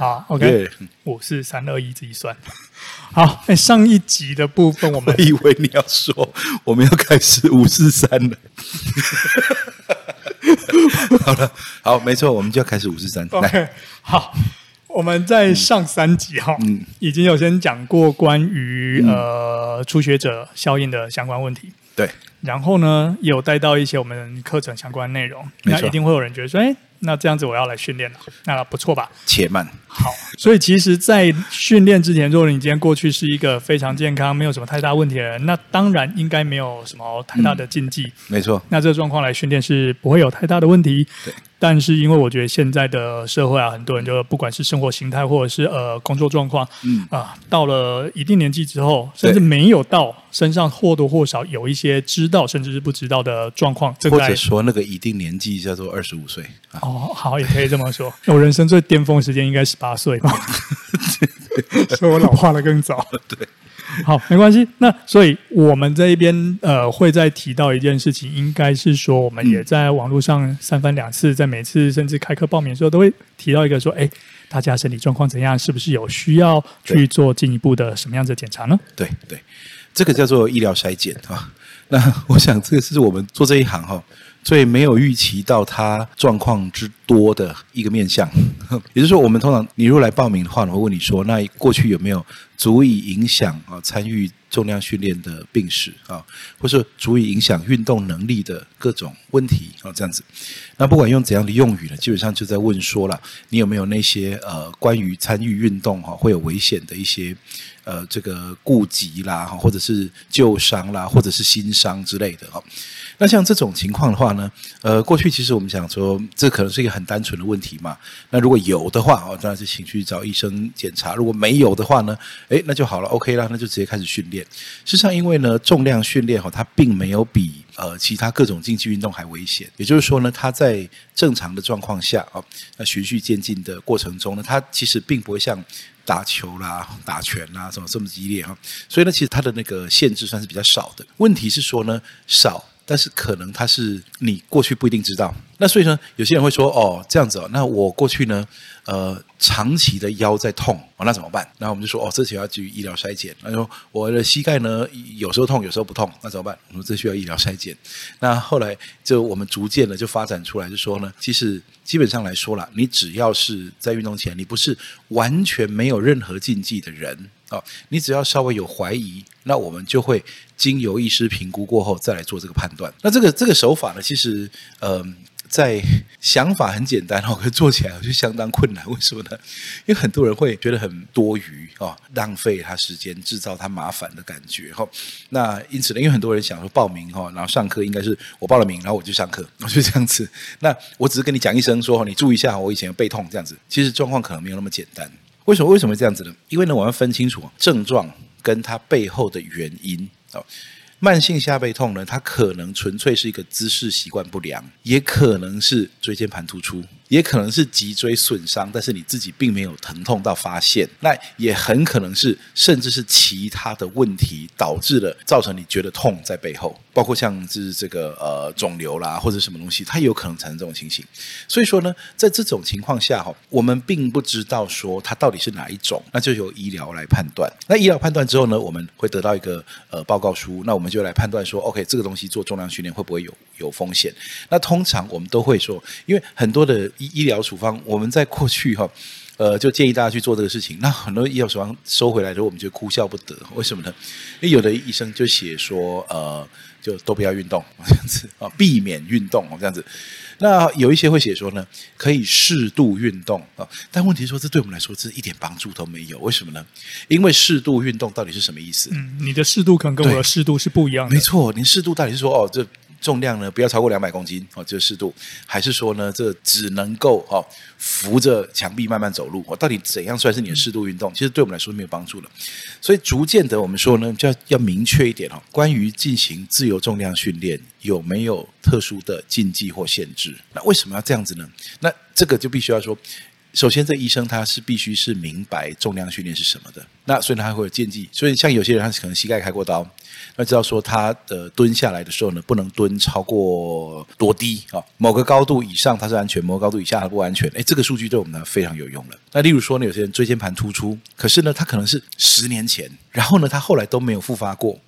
好，OK，五四三二一，自己算。好，那上一集的部分，我们我以为你要说我们要开始五四三了。好了，好，没错，我们就要开始五四三。OK，好，我们在上三集哈，嗯，已经有先讲过关于、嗯、呃初学者效应的相关问题。对，然后呢，也有带到一些我们课程相关内容。那一定会有人觉得说，哎。那这样子我要来训练了，那不错吧？且慢。好，所以其实，在训练之前，如果你今天过去是一个非常健康、没有什么太大问题的人，那当然应该没有什么太大的禁忌。嗯、没错。那这个状况来训练是不会有太大的问题。对。但是因为我觉得现在的社会啊，很多人就不管是生活形态或者是呃工作状况，嗯啊，到了一定年纪之后，甚至没有到身上或多或少有一些知道甚至是不知道的状况。或者说那个一定年纪叫做二十五岁。啊、哦，好，也可以这么说。我人生最巅峰时间应该十八岁吧，所以我老化的更早。对。好，没关系。那所以我们这一边呃，会再提到一件事情，应该是说我们也在网络上三番两次，在每次甚至开课报名的时候，都会提到一个说，哎，大家身体状况怎样？是不是有需要去做进一步的什么样子的检查呢？对对，这个叫做医疗筛检啊。那我想这个是我们做这一行哈。所以没有预期到他状况之多的一个面向，也就是说，我们通常你如果来报名的话，我会问你说，那过去有没有足以影响啊参与重量训练的病史啊，或是足以影响运动能力的各种问题啊，这样子。那不管用怎样的用语呢，基本上就在问说了，你有没有那些呃关于参与运动哈会有危险的一些呃这个顾及啦，或者是旧伤啦，或者是新伤之类的哈。那像这种情况的话呢，呃，过去其实我们想说，这可能是一个很单纯的问题嘛。那如果有的话，哦，当然是请去找医生检查；如果没有的话呢，诶，那就好了，OK 啦，那就直接开始训练。事实上，因为呢，重量训练哈，它并没有比呃其他各种竞技运动还危险。也就是说呢，它在正常的状况下啊，那循序渐进的过程中呢，它其实并不会像打球啦、打拳啦什么这么激烈哈。所以呢，其实它的那个限制算是比较少的。问题是说呢，少。但是可能他是你过去不一定知道，那所以呢，有些人会说哦这样子哦，那我过去呢，呃，长期的腰在痛哦，那怎么办？那我们就说哦，这需要去医疗筛检。那说我的膝盖呢，有时候痛，有时候不痛，那怎么办？我说这需要医疗筛检。那后来就我们逐渐的就发展出来，就说呢，其实基本上来说啦，你只要是在运动前，你不是完全没有任何禁忌的人。哦，你只要稍微有怀疑，那我们就会经由医师评估过后再来做这个判断。那这个这个手法呢，其实呃，在想法很简单哦，可做起来就相当困难。为什么呢？因为很多人会觉得很多余哦，浪费他时间，制造他麻烦的感觉哈。那因此呢，因为很多人想说报名哈，然后上课应该是我报了名，然后我就上课，我就这样子。那我只是跟你讲一声说，你注意一下，我以前有背痛这样子。其实状况可能没有那么简单。为什么为什么这样子呢？因为呢，我要分清楚症状跟它背后的原因。慢性下背痛呢，它可能纯粹是一个姿势习惯不良，也可能是椎间盘突出。也可能是脊椎损伤，但是你自己并没有疼痛到发现，那也很可能是，甚至是其他的问题导致了造成你觉得痛在背后，包括像是这个呃肿瘤啦或者什么东西，它有可能产生这种情形。所以说呢，在这种情况下哈，我们并不知道说它到底是哪一种，那就由医疗来判断。那医疗判断之后呢，我们会得到一个呃报告书，那我们就来判断说，OK，这个东西做重量训练会不会有有风险？那通常我们都会说，因为很多的。医医疗处方，我们在过去哈，呃，就建议大家去做这个事情。那很多医疗处方收回来之后，我们就哭笑不得。为什么呢？因为有的医生就写说，呃，就都不要运动这样子啊，避免运动这样子。那有一些会写说呢，可以适度运动啊。但问题是说，这对我们来说，这一点帮助都没有。为什么呢？因为适度运动到底是什么意思？嗯，你的适度可能跟我的适度是不一样的。没错，你适度到底是说哦这。重量呢，不要超过两百公斤哦，这个适度，还是说呢，这只能够哦扶着墙壁慢慢走路？哦，到底怎样算是你的适度运动？其实对我们来说没有帮助了。所以逐渐的，我们说呢，就要要明确一点哦，关于进行自由重量训练有没有特殊的禁忌或限制？那为什么要这样子呢？那这个就必须要说。首先，这医生他是必须是明白重量训练是什么的。那所以他会有禁忌。所以像有些人他可能膝盖开过刀，那知道说他的蹲下来的时候呢，不能蹲超过多低啊？某个高度以上他是安全，某个高度以下他不安全。哎，这个数据对我们呢非常有用了。那例如说呢，有些人椎间盘突出，可是呢他可能是十年前，然后呢他后来都没有复发过，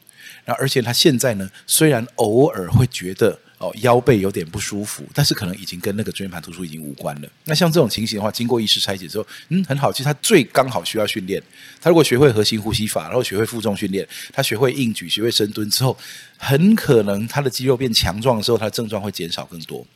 然后而且他现在呢虽然偶尔会觉得。哦，腰背有点不舒服，但是可能已经跟那个椎间盘突出已经无关了。那像这种情形的话，经过意识拆解之后，嗯，很好。其实他最刚好需要训练，他如果学会核心呼吸法，然后学会负重训练，他学会硬举，学会深蹲之后，很可能他的肌肉变强壮的时候，他的症状会减少更多。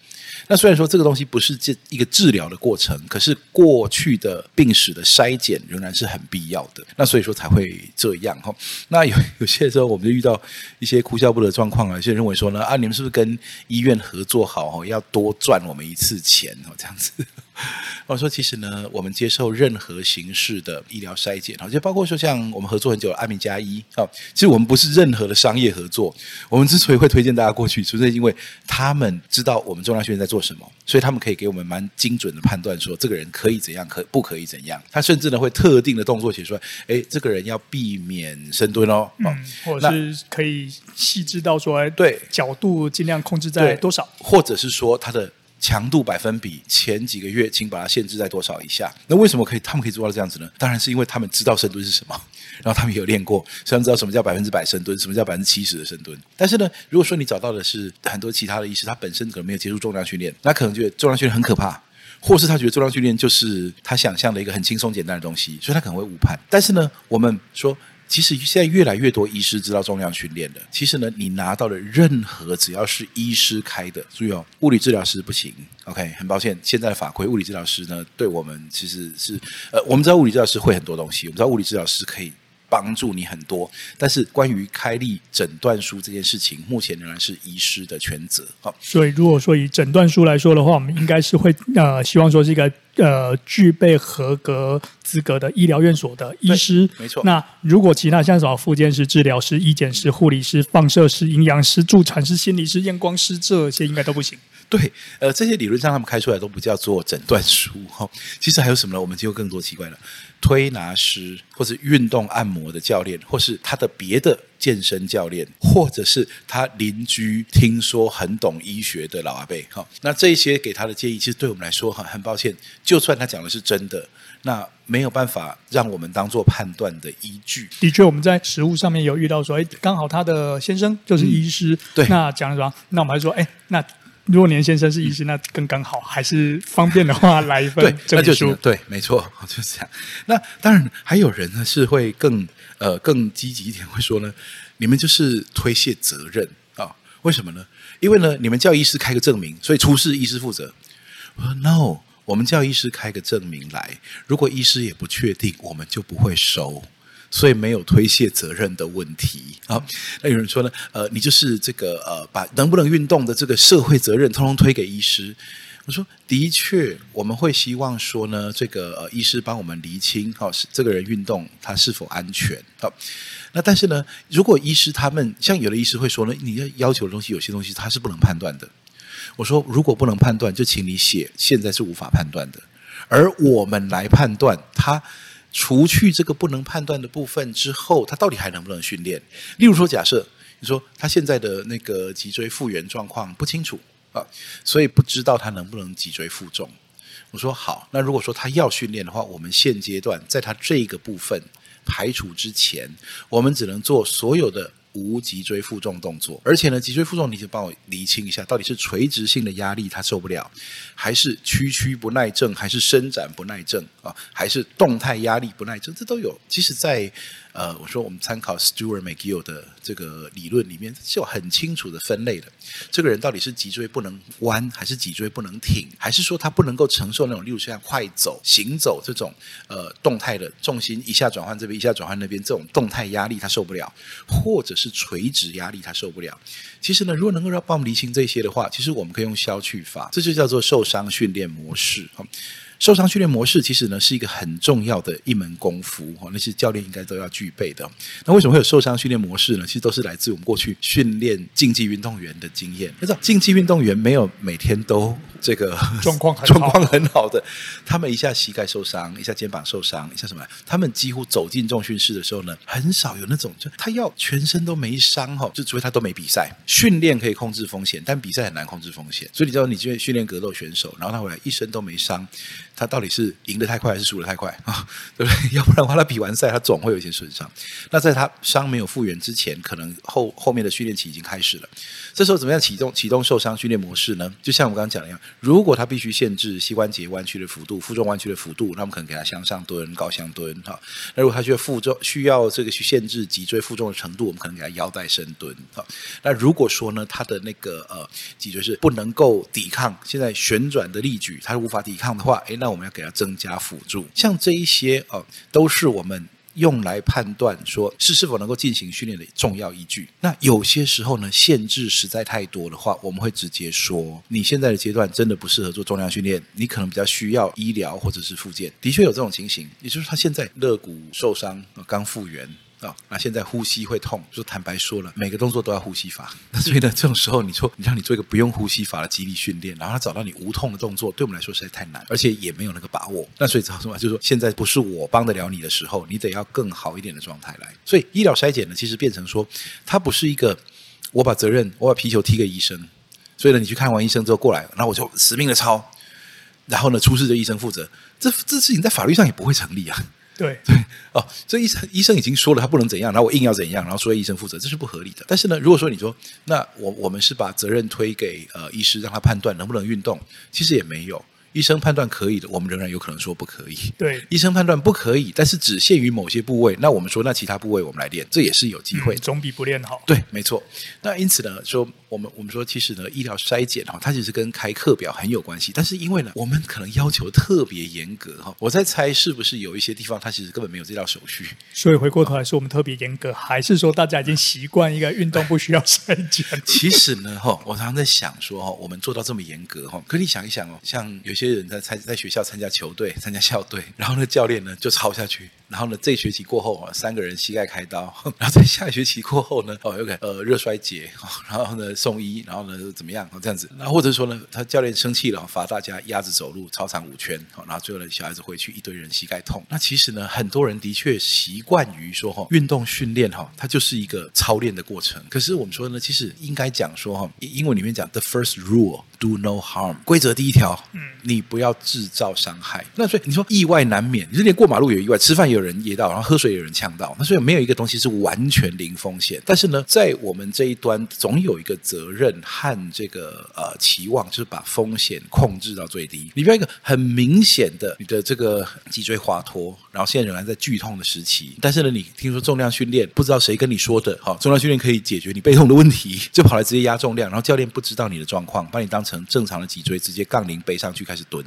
那虽然说这个东西不是这一个治疗的过程，可是过去的病史的筛检仍然是很必要的。那所以说才会这样哈。那有有些时候我们就遇到一些哭笑不得的状况啊，有些人认为说呢啊，你们是不是跟医院合作好哦，要多赚我们一次钱哦，这样子。我说，其实呢，我们接受任何形式的医疗筛检，好，就包括说像我们合作很久的安眠加一，啊，其实我们不是任何的商业合作。我们之所以会推荐大家过去，纯粹因为他们知道我们重量训练在做什么，所以他们可以给我们蛮精准的判断，说这个人可以怎样，可不可以怎样。他甚至呢会特定的动作写出来，哎，这个人要避免深蹲哦，嗯，或者是可以细致到说，对，角度尽量控制在多少，或者是说他的。强度百分比前几个月，请把它限制在多少以下？那为什么可以？他们可以做到这样子呢？当然是因为他们知道深蹲是什么，然后他们也有练过，所以他们知道什么叫百分之百深蹲，什么叫百分之七十的深蹲。但是呢，如果说你找到的是很多其他的医师，他本身可能没有接触重量训练，那可能觉得重量训练很可怕，或是他觉得重量训练就是他想象的一个很轻松简单的东西，所以他可能会误判。但是呢，我们说。其实现在越来越多医师知道重量训练了。其实呢，你拿到的任何只要是医师开的，注意哦，物理治疗师不行。OK，很抱歉，现在的法规，物理治疗师呢，对我们其实是呃，我们知道物理治疗师会很多东西，我们知道物理治疗师可以帮助你很多，但是关于开立诊断书这件事情，目前仍然是医师的全责。好，所以如果说以诊断书来说的话，我们应该是会呃，希望说是一个。呃，具备合格资格的医疗院所的医师，没错。那如果其他像什么复健师、治疗师、医检师、护理师、放射师、营养师、助产师、心理师、验光师，这些应该都不行。对，呃，这些理论上他们开出来都不叫做诊断书哈。其实还有什么呢？我们就有更多奇怪了。推拿师，或是运动按摩的教练，或是他的别的健身教练，或者是他邻居听说很懂医学的老阿伯，哈，那这些给他的建议，其实对我们来说很很抱歉，就算他讲的是真的，那没有办法让我们当做判断的依据。的确，我们在实物上面有遇到说，哎，刚好他的先生就是医师，嗯、对，那讲什么？那我们还说，哎，那。如果年先生是医师，那更刚好，还是方便的话来一份证书。对，对，没错，就是这样。那当然还有人呢，是会更呃更积极一点，会说呢，你们就是推卸责任啊、为什么呢？因为呢，你们叫医师开个证明，所以出事医师负责。我说 No，我们叫医师开个证明来，如果医师也不确定，我们就不会收。所以没有推卸责任的问题啊。那有人说呢，呃，你就是这个呃，把能不能运动的这个社会责任通通推给医师。我说，的确，我们会希望说呢，这个呃，医师帮我们厘清，好，是这个人运动他是否安全。好，那但是呢，如果医师他们像有的医师会说呢，你要要求的东西，有些东西他是不能判断的。我说，如果不能判断，就请你写，现在是无法判断的，而我们来判断他。除去这个不能判断的部分之后，他到底还能不能训练？例如说，假设你说他现在的那个脊椎复原状况不清楚啊，所以不知道他能不能脊椎负重。我说好，那如果说他要训练的话，我们现阶段在他这个部分排除之前，我们只能做所有的。无脊椎负重动作，而且呢，脊椎负重你就帮我厘清一下，到底是垂直性的压力他受不了，还是屈曲不耐症，还是伸展不耐症啊，还是动态压力不耐症，这都有。其实，在呃，我说我们参考 Stewart McGill 的这个理论里面是有很清楚的分类的。这个人到底是脊椎不能弯，还是脊椎不能挺，还是说他不能够承受那种，例如像快走、行走这种呃动态的重心一下转换这边，一下转换那边这种动态压力他受不了，或者是垂直压力他受不了。其实呢，如果能够让帮我们厘清这些的话，其实我们可以用消去法，这就叫做受伤训练模式。受伤训练模式其实呢是一个很重要的一门功夫，那些教练应该都要具备的。那为什么会有受伤训练模式呢？其实都是来自我们过去训练竞技运动员的经验。你知道，竞技运动员没有每天都这个 状况状况很好的，他们一下膝盖受伤，一下肩膀受伤，一下什么？他们几乎走进重训室的时候呢，很少有那种就他要全身都没伤哈，就除非他都没比赛。训练可以控制风险，但比赛很难控制风险。所以你知道，你训练格斗选手，然后他回来一身都没伤，他到底是赢得太快还是输得太快啊？对不对？要不然的话，他比完赛他总会有一些损伤。那在他伤没有复原之前，可能后后面的训练期已经开始了。这时候怎么样启动启动受伤训练模式呢？就像我刚刚讲的一样，如果他必须限制膝关节弯曲的幅度、负重弯曲的幅度，那我们可能给他向上蹲、高向蹲哈。那如果他需要负重，需要这个去限制脊椎负重的程度，我们可能给他腰带深蹲哈。那如果说呢，他的那个呃脊椎是不能够抵抗现在旋转的力矩，他是无法抵抗的话，诶，那那我们要给他增加辅助。像这一些哦、都是我们。用来判断说是是否能够进行训练的重要依据。那有些时候呢，限制实在太多的话，我们会直接说，你现在的阶段真的不适合做重量训练，你可能比较需要医疗或者是复健。的确有这种情形，也就是他现在肋骨受伤，刚复原。啊、哦，那现在呼吸会痛，就坦白说了，每个动作都要呼吸法。那所以呢，这种时候你说你让你做一个不用呼吸法的肌力训练，然后他找到你无痛的动作，对我们来说实在太难，而且也没有那个把握。那所以知道什么？就是说现在不是我帮得了你的时候，你得要更好一点的状态来。所以医疗筛检呢，其实变成说，它不是一个我把责任我把皮球踢给医生，所以呢，你去看完医生之后过来，然后我就死命的抄，然后呢，出事的医生负责。这这事情在法律上也不会成立啊。对 对哦，所以医生医生已经说了他不能怎样，然后我硬要怎样，然后说医生负责，这是不合理的。但是呢，如果说你说那我我们是把责任推给呃医师，让他判断能不能运动，其实也没有。医生判断可以的，我们仍然有可能说不可以。对，医生判断不可以，但是只限于某些部位，那我们说那其他部位我们来练，这也是有机会，嗯，总比不练好。对，没错。那因此呢，说我们我们说其实呢，医疗筛检哈，它其实跟开课表很有关系。但是因为呢，我们可能要求特别严格哈，我在猜是不是有一些地方它其实根本没有这道手续。所以回过头来说，我们特别严格，还是说大家已经习惯 一个运动不需要筛检？其实呢，哈，我常常在想说哈，我们做到这么严格哈，可你想一想哦，像有些人在参在学。校参加球队、参加校队，然后那，教练呢就抄下去。然后呢，这学期过后啊，三个人膝盖开刀。然后在下学期过后呢，哦，有个呃热衰竭，然后呢送医，然后呢怎么样？这样子。那或者说呢，他教练生气了，罚大家鸭子走路操场五圈。然后最后呢，小孩子回去一堆人膝盖痛。那其实呢，很多人的确习惯于说哈，运动训练哈，它就是一个操练的过程。可是我们说呢，其实应该讲说哈，英文里面讲 the first rule do no harm，规则第一条，嗯，你不要制造伤害。那所以你说意外难免，你是连过马路有意外，吃饭有有人噎到，然后喝水有人呛到，那所以没有一个东西是完全零风险。但是呢，在我们这一端，总有一个责任和这个呃期望，就是把风险控制到最低。你不要一个很明显的你的这个脊椎滑脱，然后现在仍然在剧痛的时期，但是呢，你听说重量训练，不知道谁跟你说的，好，重量训练可以解决你背痛的问题，就跑来直接压重量，然后教练不知道你的状况，把你当成正常的脊椎，直接杠铃背上去开始蹲。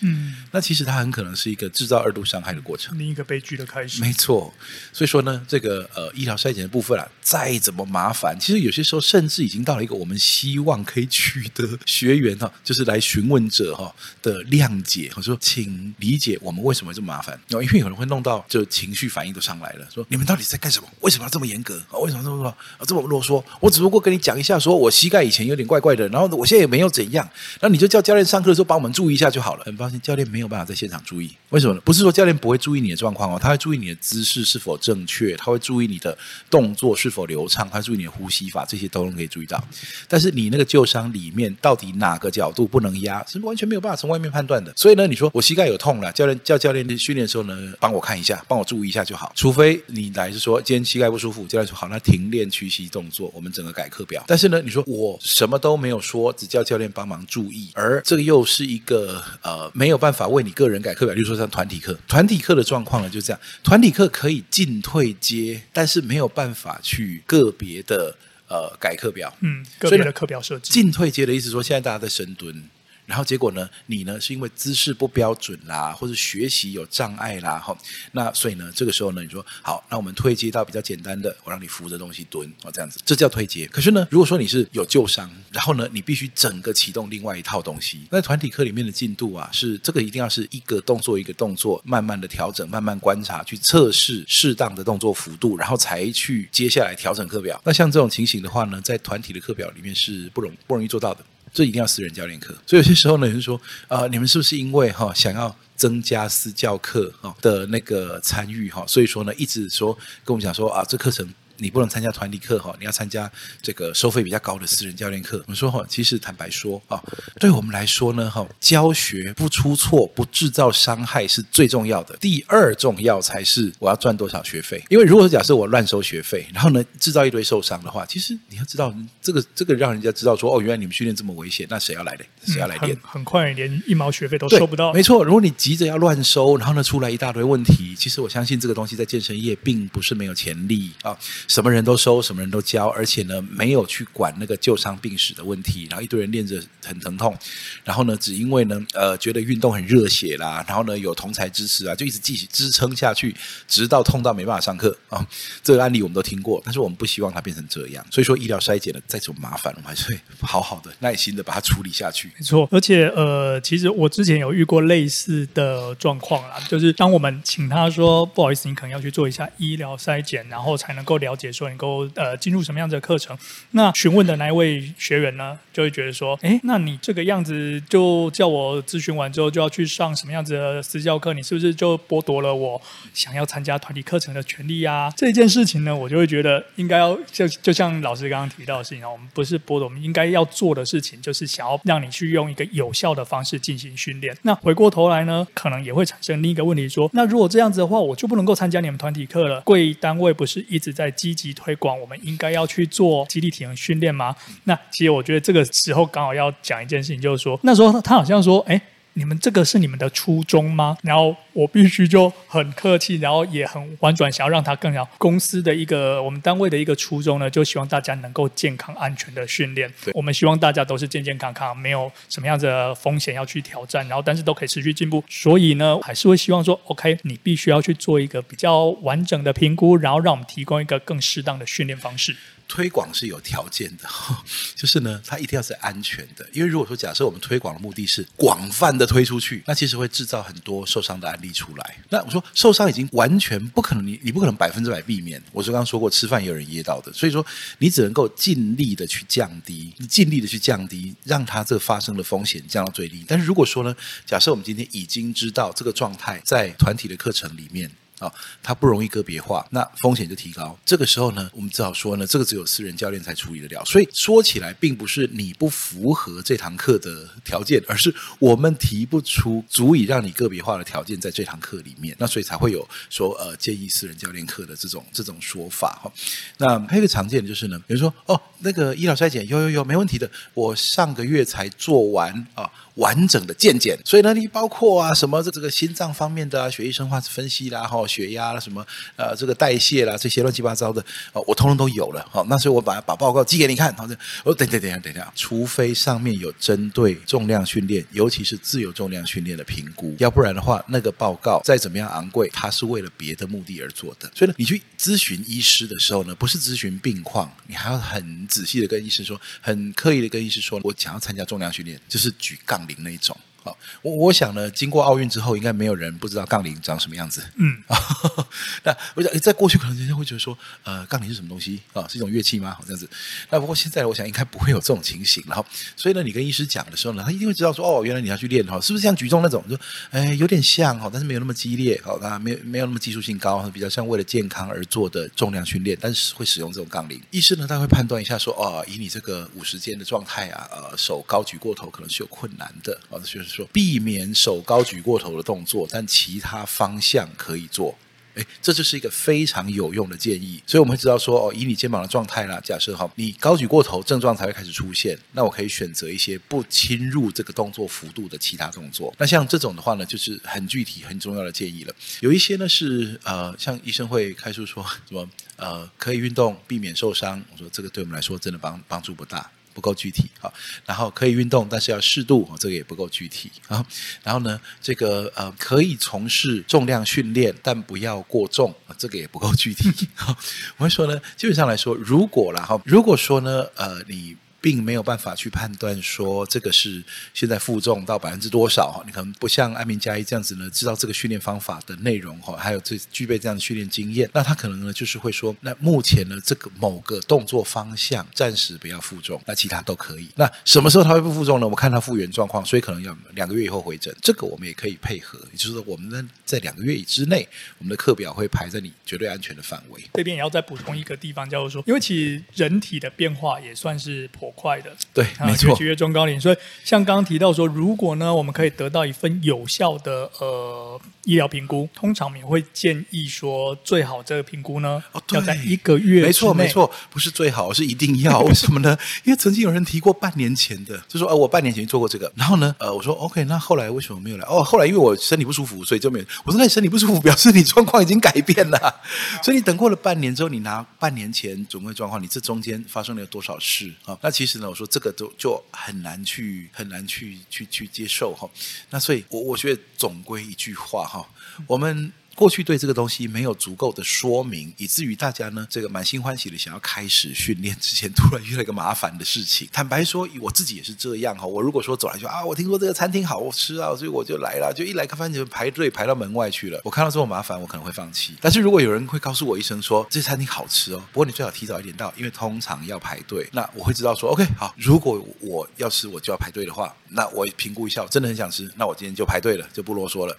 嗯，那其实它很可能是一个制造二度伤害的过程，另一个悲剧的开始。没错，所以说呢，这个呃医疗筛检的部分啊，再怎么麻烦，其实有些时候甚至已经到了一个我们希望可以取得学员哈，就是来询问者哈的谅解，我说请理解我们为什么这么麻烦。然后因为有人会弄到就情绪反应都上来了，说你们到底在干什么？为什么要这么严格？为什么这么说？这么啰嗦？我只不过跟你讲一下，说我膝盖以前有点怪怪的，然后我现在也没有怎样，那你就叫教练上课的时候帮我们注意一下就好了。发现教练没有办法在现场注意，为什么呢？不是说教练不会注意你的状况哦，他会注意你的姿势是否正确，他会注意你的动作是否流畅，他注意你的呼吸法，这些都能可以注意到。但是你那个旧伤里面到底哪个角度不能压，是完全没有办法从外面判断的。所以呢，你说我膝盖有痛了，教练叫教练训练的时候呢，帮我看一下，帮我注意一下就好。除非你来是说今天膝盖不舒服，教练说好，那停练屈膝动作，我们整个改课表。但是呢，你说我什么都没有说，只叫教练帮忙注意，而这个又是一个呃没有办法。为你个人改课表，例如说像团体课，团体课的状况呢就这样，团体课可以进退阶，但是没有办法去个别的呃改课表。嗯，个别的课表设计。进退阶的意思说，现在大家在深蹲。然后结果呢？你呢是因为姿势不标准啦，或者学习有障碍啦，哈。那所以呢，这个时候呢，你说好，那我们推阶到比较简单的，我让你扶着东西蹲，哦，这样子，这叫推阶。可是呢，如果说你是有旧伤，然后呢，你必须整个启动另外一套东西。那团体课里面的进度啊，是这个一定要是一个动作一个动作，慢慢的调整，慢慢观察，去测试适当的动作幅度，然后才去接下来调整课表。那像这种情形的话呢，在团体的课表里面是不容不容易做到的。这一定要私人教练课。所以有些时候呢，有人说啊、呃，你们是不是因为哈、想要增加私教课哈的那个参与哈，所以说呢一直说跟我们讲说啊，这课程。你不能参加团体课哈，你要参加这个收费比较高的私人教练课。我们说哈，其实坦白说啊，对我们来说呢哈，教学不出错、不制造伤害是最重要的。第二重要才是我要赚多少学费。因为如果假设我乱收学费，然后呢制造一堆受伤的话，其实你要知道这个这个让人家知道说哦，原来你们训练这么危险，那谁要来的？谁要来练？很，很快连一毛学费都收不到。没错，如果你急着要乱收，然后呢出来一大堆问题，其实我相信这个东西在健身业并不是没有潜力啊。什么人都收，什么人都教，而且呢，没有去管那个旧伤病史的问题，然后一堆人练着很疼痛，然后呢，只因为呢，呃，觉得运动很热血啦，然后呢，有同才支持啊，就一直继续支撑下去，直到痛到没办法上课啊。这个案例我们都听过，但是我们不希望它变成这样。所以说，医疗筛检呢，再怎么麻烦，我们还是会好好的、耐心的把它处理下去。没错，而且呃，其实我之前有遇过类似的状况啦，就是当我们请他说，不好意思，你可能要去做一下医疗筛检，然后才能够了解说能。够呃进入什么样子的课程？那询问的那一位学员呢，就会觉得说，哎，那你这个样子就叫我咨询完之后就要去上什么样子的私教课？你是不是就剥夺了我想要参加团体课程的权利啊？这件事情呢，我就会觉得应该要就就像老师刚刚提到的事情啊，我们不是剥夺，我们应该要做的事情就是想要让你去用一个有效的方式进行训练。那回过头来呢，可能也会产生另一个问题，说，那如果这样子的话，我就不能够参加你们团体课了？贵单位不是一直在积极推广，我们应该要去做肌力体能训练吗？那其实我觉得这个时候刚好要讲一件事情，就是说那时候他好像说，哎。你们这个是你们的初衷吗？然后我必须就很客气，然后也很婉转，想要让他更好。公司的一个我们单位的一个初衷呢，就希望大家能够健康安全的训练。对我们希望大家都是健健康康，没有什么样的风险要去挑战，然后但是都可以持续进步。所以呢，还是会希望说，OK，你必须要去做一个比较完整的评估，然后让我们提供一个更适当的训练方式。推广是有条件的，就是呢，它一定要是安全的。因为如果说假设我们推广的目的是广泛的推出去，那其实会制造很多受伤的案例出来。那我说受伤已经完全不可能，你你不可能百分之百避免。我是刚刚说过，吃饭也有人噎到的，所以说你只能够尽力的去降低，你尽力的去降低，让它这发生的风险降到最低。但是如果说呢，假设我们今天已经知道这个状态在团体的课程里面。啊、它不容易个别化，那风险就提高。这个时候呢，我们只好说呢，这个只有私人教练才处理得了。所以说起来，并不是你不符合这堂课的条件，而是我们提不出足以让你个别化的条件在这堂课里面。那所以才会有说呃建议私人教练课的这种这种说法哈。那还有一个常见的就是呢，比如说哦，那个医疗筛检有有有没问题的，我上个月才做完啊。完整的健检，所以呢，你包括啊什么这这个心脏方面的啊，血液生化分析啦，哈，血压啦，什么呃这个代谢啦，这些乱七八糟的，哦，我通通都有了，好，那所以我把它把报告寄给你看，好的，我等等等下等下，除非上面有针对重量训练，尤其是自由重量训练的评估，要不然的话，那个报告再怎么样昂贵，它是为了别的目的而做的。所以呢，你去咨询医师的时候呢，不是咨询病况，你还要很仔细的跟医师说，很刻意的跟医师说，我想要参加重量训练，就是举杠。铃那一种，好，我我想呢，经过奥运之后，应该没有人不知道杠铃长什么样子。嗯，那我想，在过去可能人家会觉得说，呃，杠铃是什么东西啊？是一种乐器吗？好这样子。那不过现在我想应该不会有这种情形。然后，所以呢，你跟医师讲的时候呢，他一定会知道说，哦，原来你要去练哈，是不是像举重那种？就，哎，有点像哈，但是没有那么激烈，好，那没有没有那么技术性高，比较像为了健康而做的重量训练，但是会使用这种杠铃。医师呢，他会判断一下说，哦，以你这个五十肩的状态啊，呃，手高举过头可能是有困难的，哦，就是说避免手高举过头的动作，但其他方向可以做。诶，这就是一个非常有用的建议。所以我们会知道说，哦，以你肩膀的状态啦，假设哈，你高举过头症状才会开始出现，那我可以选择一些不侵入这个动作幅度的其他动作。那像这种的话呢，就是很具体、很重要的建议了。有一些呢是呃，像医生会开出说什么呃，可以运动避免受伤。我说这个对我们来说真的帮帮助不大。不够具体啊，然后可以运动，但是要适度，这个也不够具体啊。然后呢，这个呃可以从事重量训练，但不要过重，这个也不够具体。我们说呢，基本上来说，如果然后如果说呢，呃，你。并没有办法去判断说这个是现在负重到百分之多少。你可能不像安眠加一这样子呢，知道这个训练方法的内容哈，还有这具备这样的训练经验，那他可能呢就是会说，那目前呢这个某个动作方向暂时不要负重，那其他都可以。那什么时候他会不负重呢？我看他复原状况，所以可能要两个月以后回诊，这个我们也可以配合，也就是说我们呢在两个月之内，我们的课表会排在你绝对安全的范围。这边也要再补充一个地方，叫做说，因为其实人体的变化也算是颇快的，对，没错，越级越中高龄。所以像刚刚提到说，如果呢我们可以得到一份有效的呃医疗评估，通常我们也会建议说，最好这个评估呢、哦、要在一个月没错没错，不是最好，是一定要。为什么呢？因为曾经有人提过半年前的，就说呃我半年前做过这个，然后呢呃我说 OK，那后来为什么没有来？哦后来因为我身体不舒服，所以就没有。我说那你身体不舒服，表示你状况已经改变了，所以你等过了半年之后，你拿半年前总归状况，你这中间发生了有多少事啊？那其实其实呢，我说这个就就很难去很难去去去接受哈。那所以我我觉得总归一句话哈，我们。过去对这个东西没有足够的说明，以至于大家呢，这个满心欢喜的想要开始训练之前，突然遇到一个麻烦的事情。坦白说，我自己也是这样哈。我如果说走来说啊，我听说这个餐厅好吃啊，所以我就来了，就一来发现就排队排到门外去了。我看到这么麻烦，我可能会放弃。但是如果有人会告诉我一声说这餐厅好吃哦，不过你最好提早一点到，因为通常要排队。那我会知道说 OK 好，如果我要吃我就要排队的话，那我评估一下，我真的很想吃，那我今天就排队了，就不啰嗦了。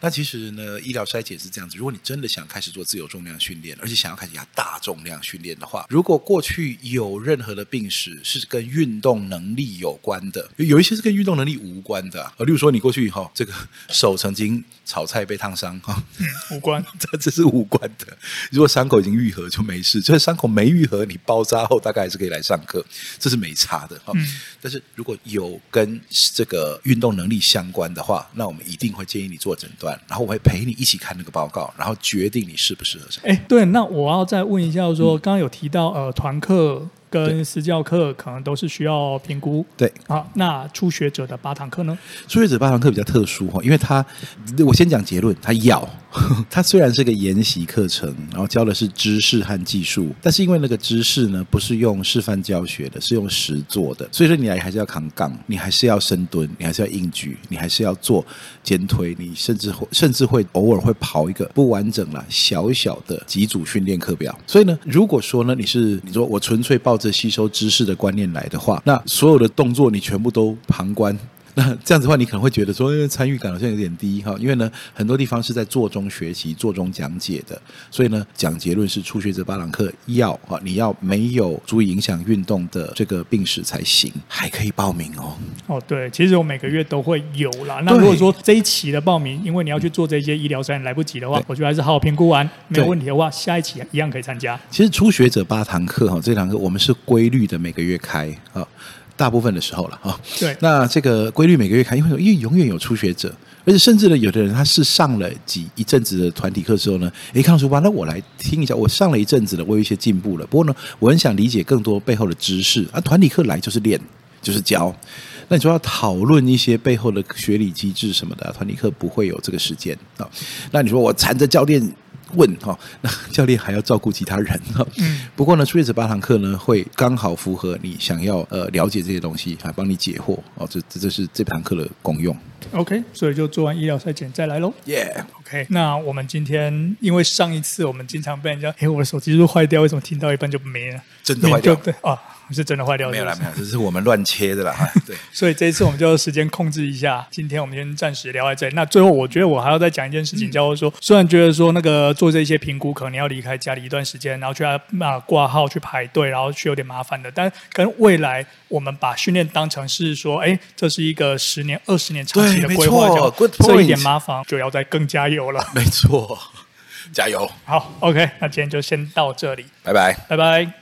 那其实呢，医疗筛检是这样子。如果你真的想开始做自由重量训练，而且想要开始压大重量训练的话，如果过去有任何的病史是跟运动能力有关的，有一些是跟运动能力无关的啊。例如说你过去哈，这个 手曾经炒菜被烫伤哈，无关，这这是无关的。如果伤口已经愈合就没事，就是伤口没愈合，你包扎后大概还是可以来上课，这是没差的哈。嗯。但是如果有跟这个运动能力相关的话，那我们一定会建议你做诊断。然后我会陪你一起看那个报告，然后决定你适不适合上。哎，对，那我要再问一下说，说、嗯、刚刚有提到呃团课。跟私教课可能都是需要评估。对，好，那初学者的八堂课呢？初学者八堂课比较特殊哈，因为他，我先讲结论，他要，它虽然是个研习课程，然后教的是知识和技术，但是因为那个知识呢，不是用示范教学的，是用实做的，所以说你来还是要扛杠，你还是要深蹲，你还是要硬举，你还是要做肩推，你甚至会甚至会偶尔会跑一个不完整了小小的几组训练课表。所以呢，如果说呢，你是你说我纯粹抱着吸收知识的观念来的话，那所有的动作你全部都旁观。那这样子的话，你可能会觉得说，参与感好像有点低哈，因为呢，很多地方是在做中学习、做中讲解的，所以呢，讲结论是初学者八堂课要啊，你要没有足以影响运动的这个病史才行，还可以报名哦。哦，对，其实我每个月都会有啦。那如果说这一期的报名，因为你要去做这些医疗筛来不及的话，我觉得还是好好评估完，没有问题的话，下一期一样可以参加。其实初学者八堂课哈，这堂课我们是规律的每个月开啊。大部分的时候了啊，对，那这个规律每个月看，因为因为永远有初学者，而且甚至呢，有的人他是上了几一阵子的团体课之后呢，诶，看到书吧，那我来听一下，我上了一阵子了，我有一些进步了。不过呢，我很想理解更多背后的知识啊。团体课来就是练，就是教。那你说要讨论一些背后的学理机制什么的，团体课不会有这个时间啊。那你说我缠着教练。问哈，那教练还要照顾其他人哈。嗯。不过呢，初学者八堂课呢，会刚好符合你想要呃了解这些东西，还帮你解惑哦。这这这是这堂课的功用。OK，所以就做完医疗筛检再来喽。耶。OK，那我们今天因为上一次我们经常被人家，哎，我的手机是坏掉？为什么听到一半就没了？真的坏掉？对啊。是真的坏掉，没有啦，没有，只是我们乱切的啦。对，所以这一次我们就时间控制一下。今天我们先暂时聊到这里。那最后，我觉得我还要再讲一件事情，叫做说，虽然觉得说那个做这些评估可能要离开家里一段时间，然后去啊挂号去排队，然后去有点麻烦的。但跟未来我们把训练当成是说，哎，这是一个十年、二十年长期的规划，就这一点麻烦就要再更加油了。没错，加油。好，OK，那今天就先到这里，拜拜，拜拜。